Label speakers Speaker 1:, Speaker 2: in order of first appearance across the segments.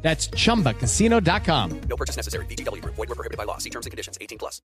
Speaker 1: That's chumbacasino.com.
Speaker 2: No purchase necessary. BGW. Void were prohibited by law. See terms and conditions. 18 plus.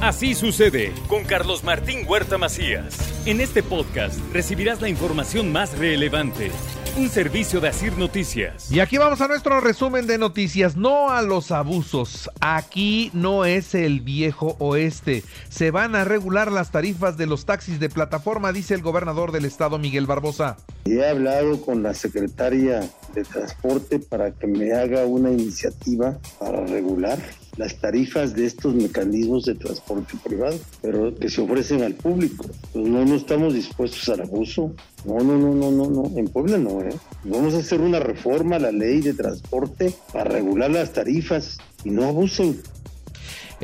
Speaker 3: Así sucede con Carlos Martín Huerta Macías. En este podcast recibirás la información más relevante. Un servicio de Asir Noticias.
Speaker 4: Y aquí vamos a nuestro resumen de noticias. No a los abusos. Aquí no es el viejo oeste. Se van a regular las tarifas de los taxis de plataforma, dice el gobernador del estado, Miguel Barbosa.
Speaker 5: He hablado con la secretaria de Transporte para que me haga una iniciativa para regular las tarifas de estos mecanismos de transporte privado, pero que se ofrecen al público. Pues no, no estamos dispuestos al abuso. No, no, no, no, no, no. En Puebla no, ¿eh? Vamos a hacer una reforma a la ley de transporte para regular las tarifas y no abusen.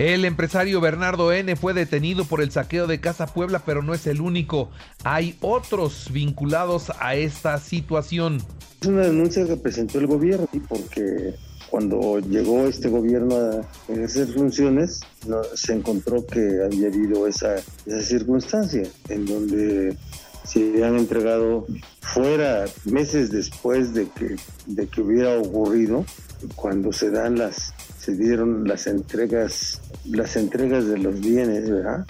Speaker 4: El empresario Bernardo N. fue detenido por el saqueo de Casa Puebla, pero no es el único. Hay otros vinculados a esta situación.
Speaker 5: Es una denuncia que presentó el gobierno, porque cuando llegó este gobierno a ejercer funciones, no, se encontró que había habido esa, esa circunstancia en donde se habían entregado fuera meses después de que, de que hubiera ocurrido, cuando se dan las, se dieron las entregas, las entregas de los bienes, ¿verdad?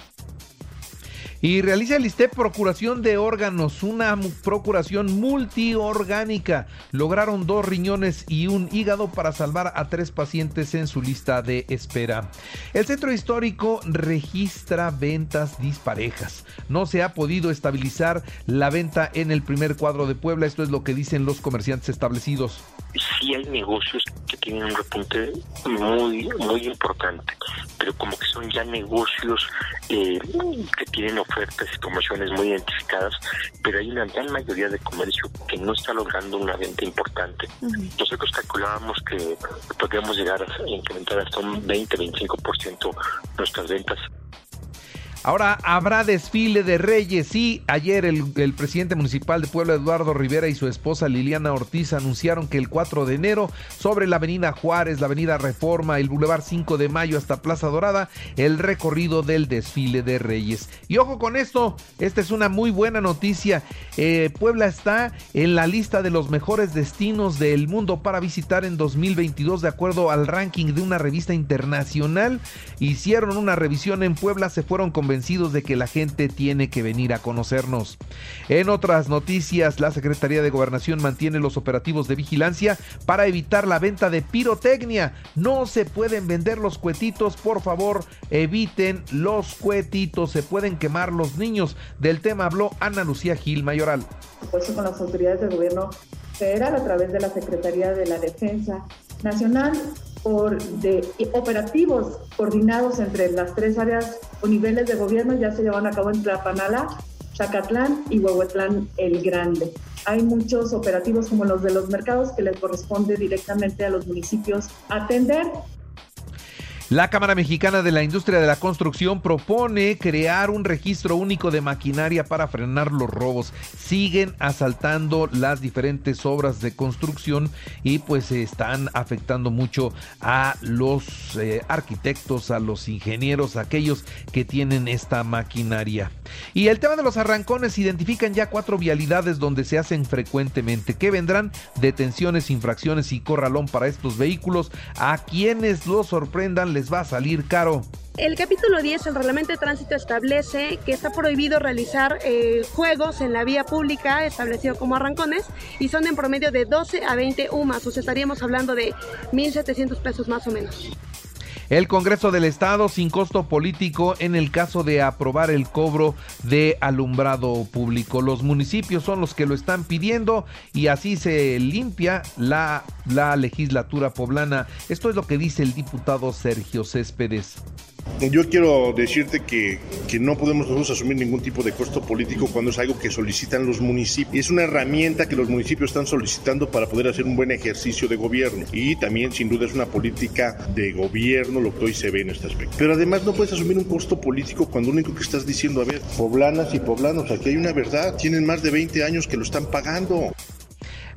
Speaker 4: Y realiza el ISTEP procuración de órganos, una procuración multiorgánica. Lograron dos riñones y un hígado para salvar a tres pacientes en su lista de espera. El centro histórico registra ventas disparejas. No se ha podido estabilizar la venta en el primer cuadro de Puebla. Esto es lo que dicen los comerciantes establecidos.
Speaker 6: sí hay negocios que tienen un repunte muy muy importante, pero como que son ya negocios eh, que tienen ofertas y promociones muy identificadas, pero hay una gran mayoría de comercio que no está logrando una venta importante. Nosotros calculábamos que podríamos llegar a incrementar hasta un 20-25% nuestras ventas
Speaker 4: Ahora habrá desfile de reyes. Sí, ayer el, presidente municipal de Puebla, Eduardo Rivera, y su esposa Liliana Ortiz anunciaron que el 4 de enero, sobre la avenida Juárez, la avenida Reforma, el Boulevard 5 de Mayo hasta Plaza Dorada, el recorrido del desfile de reyes. Y ojo con esto, esta es una muy buena noticia. Eh, Puebla está en la lista de los mejores destinos del mundo para visitar en 2022, de acuerdo al ranking de una revista internacional. Hicieron una revisión en Puebla, se fueron con convencidos de que la gente tiene que venir a conocernos. En otras noticias, la Secretaría de Gobernación mantiene los operativos de vigilancia para evitar la venta de pirotecnia. No se pueden vender los cuetitos, por favor, eviten los cuetitos, se pueden quemar los niños. Del tema habló Ana Lucía Gil Mayoral.
Speaker 7: Con las autoridades del gobierno federal a través de la Secretaría de la Defensa Nacional por de operativos coordinados entre las tres áreas o niveles de gobierno ya se llevan a cabo en Tlapanala, Zacatlán y Huehuetlán el Grande. Hay muchos operativos como los de los mercados que les corresponde directamente a los municipios atender
Speaker 4: la Cámara Mexicana de la Industria de la Construcción propone crear un registro único de maquinaria para frenar los robos. Siguen asaltando las diferentes obras de construcción y pues se están afectando mucho a los eh, arquitectos, a los ingenieros, a aquellos que tienen esta maquinaria. Y el tema de los arrancones identifican ya cuatro vialidades donde se hacen frecuentemente. que vendrán? Detenciones, infracciones y corralón para estos vehículos. A quienes los sorprendan les va a salir caro.
Speaker 8: El capítulo 10 del reglamento de tránsito establece que está prohibido realizar eh, juegos en la vía pública establecido como arrancones y son en promedio de 12 a 20 UMAS, o sea, estaríamos hablando de 1.700 pesos más o menos.
Speaker 4: El Congreso del Estado sin costo político en el caso de aprobar el cobro de alumbrado público. Los municipios son los que lo están pidiendo y así se limpia la, la legislatura poblana. Esto es lo que dice el diputado Sergio Céspedes.
Speaker 9: Yo quiero decirte que, que no podemos nosotros asumir ningún tipo de costo político cuando es algo que solicitan los municipios. Es una herramienta que los municipios están solicitando para poder hacer un buen ejercicio de gobierno. Y también, sin duda, es una política de gobierno lo que hoy se ve en este aspecto. Pero además no puedes asumir un costo político cuando lo único que estás diciendo, a ver, poblanas y poblanos, aquí hay una verdad, tienen más de 20 años que lo están pagando.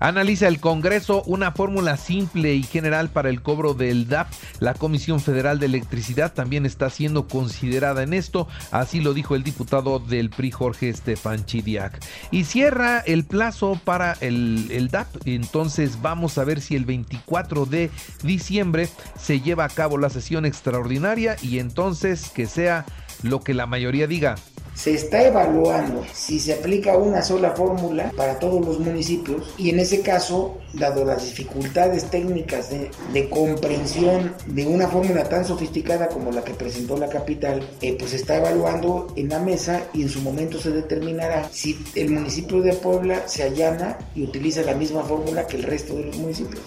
Speaker 4: Analiza el Congreso una fórmula simple y general para el cobro del DAP. La Comisión Federal de Electricidad también está siendo considerada en esto, así lo dijo el diputado del PRI Jorge Estefan Chidiac. Y cierra el plazo para el, el DAP, entonces vamos a ver si el 24 de diciembre se lleva a cabo la sesión extraordinaria y entonces que sea lo que la mayoría diga
Speaker 10: se está evaluando si se aplica una sola fórmula para todos los municipios y en ese caso, dado las dificultades técnicas de, comprensión de una fórmula tan sofisticada como la que presentó la capital, eh, pues se está evaluando en la mesa y en su momento se determinará si el municipio de Puebla se allana y utiliza la misma fórmula que el resto de los municipios.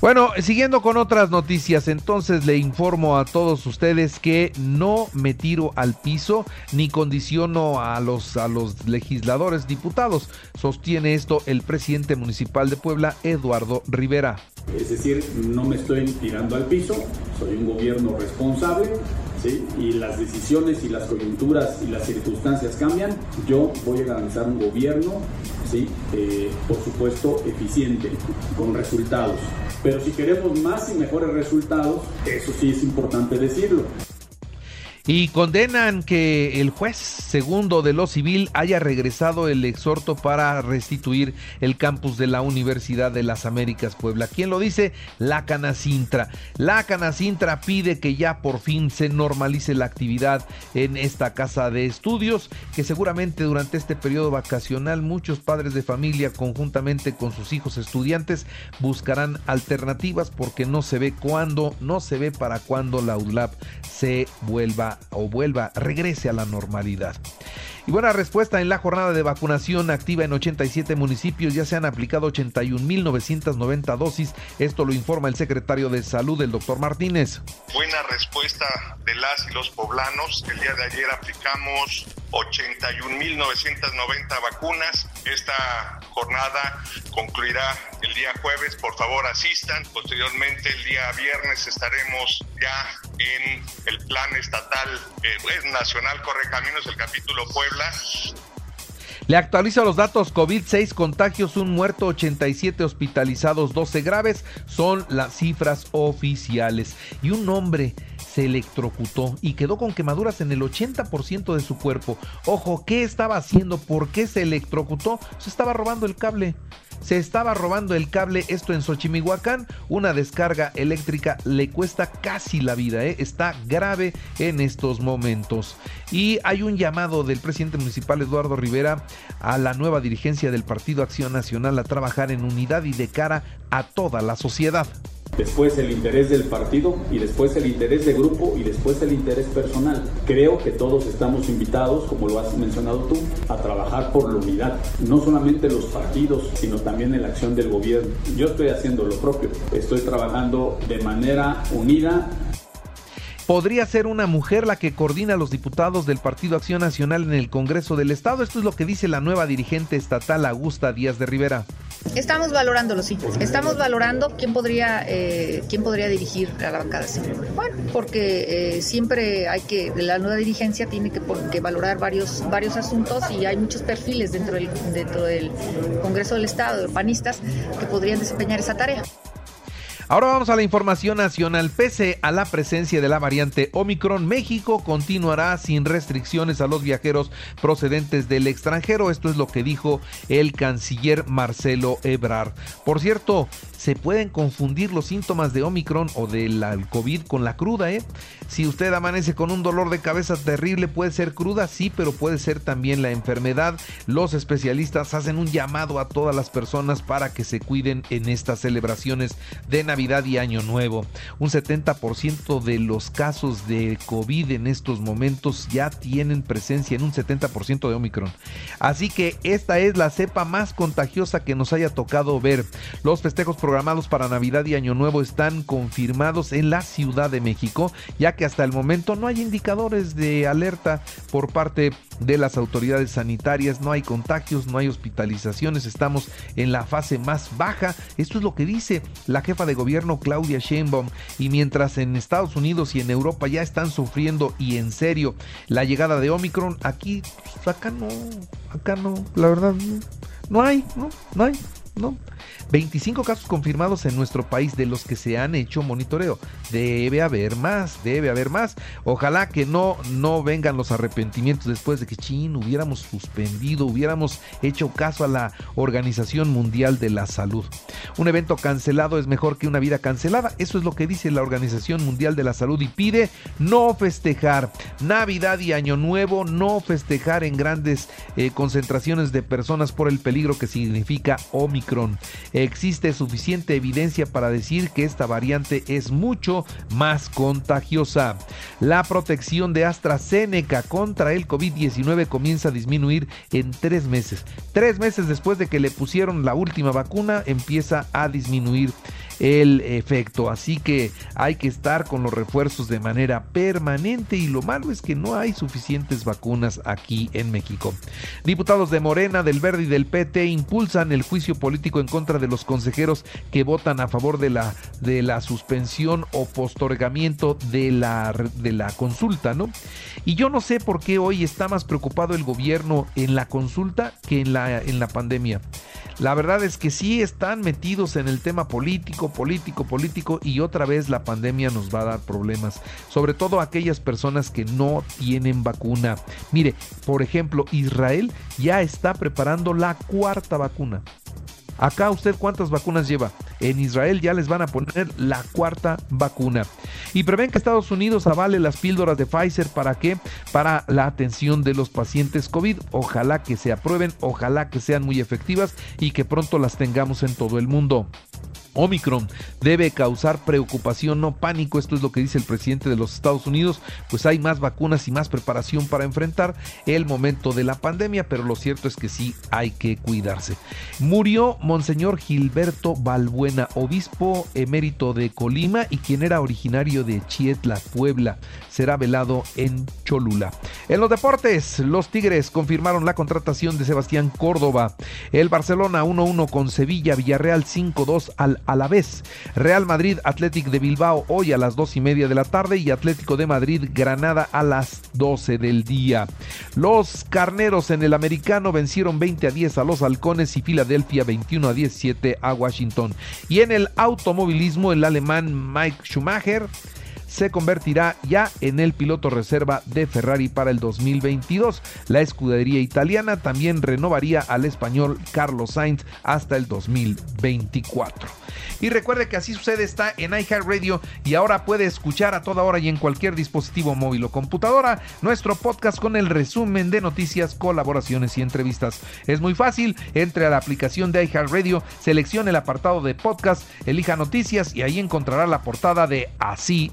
Speaker 4: Bueno, siguiendo con otras noticias, entonces le informo a todos ustedes que no me tiro al piso ni condiciono a los, a los legisladores diputados. Sostiene esto el presidente municipal de Puebla, Eduardo Rivera.
Speaker 11: Es decir, no me estoy tirando al piso, soy un gobierno responsable, y las decisiones y las coyunturas y las circunstancias cambian, yo voy a garantizar un gobierno, ¿sí? Eh, por supuesto, eficiente, con resultados. Pero si queremos más y mejores resultados, eso sí es importante decirlo
Speaker 4: y condenan que el juez segundo de lo civil haya regresado el exhorto para restituir el campus de la Universidad de las Américas Puebla. ¿Quién lo dice? La Canacintra. La Canacintra pide que ya por fin se normalice la actividad en esta casa de estudios, que seguramente durante este periodo vacacional muchos padres de familia conjuntamente con sus hijos estudiantes buscarán alternativas porque no se ve cuándo, no se ve para cuándo la UDLAP se vuelva o vuelva, regrese a la normalidad. Y buena respuesta en la jornada de vacunación activa en 87 municipios. Ya se han aplicado 81.990 dosis. Esto lo informa el secretario de Salud, el doctor Martínez.
Speaker 12: Buena respuesta de las y los poblanos. El día de ayer aplicamos 81.990 vacunas. Esta jornada concluirá el día jueves. Por favor, asistan. Posteriormente, el día viernes estaremos ya en el plan estatal, eh, nacional Correcaminos, el capítulo Puebla.
Speaker 4: Le actualizo los datos COVID, 6 contagios, un muerto, 87 hospitalizados, 12 graves, son las cifras oficiales. Y un hombre se electrocutó y quedó con quemaduras en el 80% de su cuerpo. Ojo, ¿qué estaba haciendo? ¿Por qué se electrocutó? Se estaba robando el cable. Se estaba robando el cable, esto en Xochimihuacán, una descarga eléctrica le cuesta casi la vida, ¿eh? está grave en estos momentos. Y hay un llamado del presidente municipal Eduardo Rivera a la nueva dirigencia del Partido Acción Nacional a trabajar en unidad y de cara a toda la sociedad
Speaker 11: después el interés del partido y después el interés de grupo y después el interés personal. Creo que todos estamos invitados, como lo has mencionado tú, a trabajar por la unidad, no solamente los partidos, sino también en la acción del gobierno. Yo estoy haciendo lo propio, estoy trabajando de manera unida
Speaker 4: podría ser una mujer la que coordina a los diputados del Partido Acción Nacional en el Congreso del Estado. Esto es lo que dice la nueva dirigente estatal Augusta Díaz de Rivera.
Speaker 13: Estamos valorándolo, sí. Estamos valorando quién podría, eh, quién podría dirigir a la bancada. Bueno, porque eh, siempre hay que, la nueva dirigencia tiene que, que, valorar varios, varios asuntos y hay muchos perfiles dentro del, dentro del Congreso del Estado, de panistas, que podrían desempeñar esa tarea.
Speaker 4: Ahora vamos a la información nacional. Pese a la presencia de la variante Omicron, México continuará sin restricciones a los viajeros procedentes del extranjero. Esto es lo que dijo el canciller Marcelo Ebrard. Por cierto, se pueden confundir los síntomas de Omicron o del COVID con la cruda, ¿eh? Si usted amanece con un dolor de cabeza terrible, puede ser cruda, sí, pero puede ser también la enfermedad. Los especialistas hacen un llamado a todas las personas para que se cuiden en estas celebraciones de Navidad Navidad y Año Nuevo. Un 70% de los casos de COVID en estos momentos ya tienen presencia en un 70% de Omicron. Así que esta es la cepa más contagiosa que nos haya tocado ver. Los festejos programados para Navidad y Año Nuevo están confirmados en la Ciudad de México, ya que hasta el momento no hay indicadores de alerta por parte de las autoridades sanitarias, no hay contagios, no hay hospitalizaciones, estamos en la fase más baja. Esto es lo que dice la jefa de gobierno Claudia Sheinbaum y mientras en Estados Unidos y en Europa ya están sufriendo y en serio la llegada de Omicron, aquí pues, acá no, acá no, la verdad no, no hay, no, no hay, no. 25 casos confirmados en nuestro país de los que se han hecho monitoreo. Debe haber más, debe haber más. Ojalá que no, no vengan los arrepentimientos después de que Chin hubiéramos suspendido, hubiéramos hecho caso a la Organización Mundial de la Salud. Un evento cancelado es mejor que una vida cancelada. Eso es lo que dice la Organización Mundial de la Salud y pide no festejar Navidad y Año Nuevo, no festejar en grandes eh, concentraciones de personas por el peligro que significa Omicron existe suficiente evidencia para decir que esta variante es mucho más contagiosa. La protección de AstraZeneca contra el COVID-19 comienza a disminuir en tres meses. Tres meses después de que le pusieron la última vacuna, empieza a disminuir el efecto. Así que hay que estar con los refuerzos de manera permanente y lo malo es que no hay suficientes vacunas aquí en México. Diputados de Morena, del Verde y del PT impulsan el juicio político en contra de los consejeros que votan a favor de la, de la suspensión o postorgamiento de la, de la consulta, ¿no? Y yo no sé por qué hoy está más preocupado el gobierno en la consulta que en la, en la pandemia. La verdad es que sí están metidos en el tema político, político, político y otra vez la pandemia nos va a dar problemas, sobre todo aquellas personas que no tienen vacuna. Mire, por ejemplo, Israel ya está preparando la cuarta vacuna. Acá usted cuántas vacunas lleva. En Israel ya les van a poner la cuarta vacuna. Y prevén que Estados Unidos avale las píldoras de Pfizer para qué? Para la atención de los pacientes COVID. Ojalá que se aprueben, ojalá que sean muy efectivas y que pronto las tengamos en todo el mundo. Omicron debe causar preocupación, no pánico. Esto es lo que dice el presidente de los Estados Unidos. Pues hay más vacunas y más preparación para enfrentar el momento de la pandemia, pero lo cierto es que sí hay que cuidarse. Murió Monseñor Gilberto Balbuena, obispo emérito de Colima y quien era originario de Chietla, Puebla. Será velado en Cholula. En los deportes, los Tigres confirmaron la contratación de Sebastián Córdoba. El Barcelona 1-1 con Sevilla, Villarreal 5-2 al a la vez. Real Madrid Athletic de Bilbao hoy a las dos y media de la tarde y Atlético de Madrid Granada a las 12 del día. Los carneros en el americano vencieron 20 a 10 a los halcones y Filadelfia 21 a 17 a Washington. Y en el automovilismo el alemán Mike Schumacher se convertirá ya en el piloto reserva de Ferrari para el 2022. La escudería italiana también renovaría al español Carlos Sainz hasta el 2024. Y recuerde que así sucede está en iHeartRadio y ahora puede escuchar a toda hora y en cualquier dispositivo móvil o computadora nuestro podcast con el resumen de noticias, colaboraciones y entrevistas. Es muy fácil, entre a la aplicación de iHeartRadio, seleccione el apartado de podcast, elija noticias y ahí encontrará la portada de Así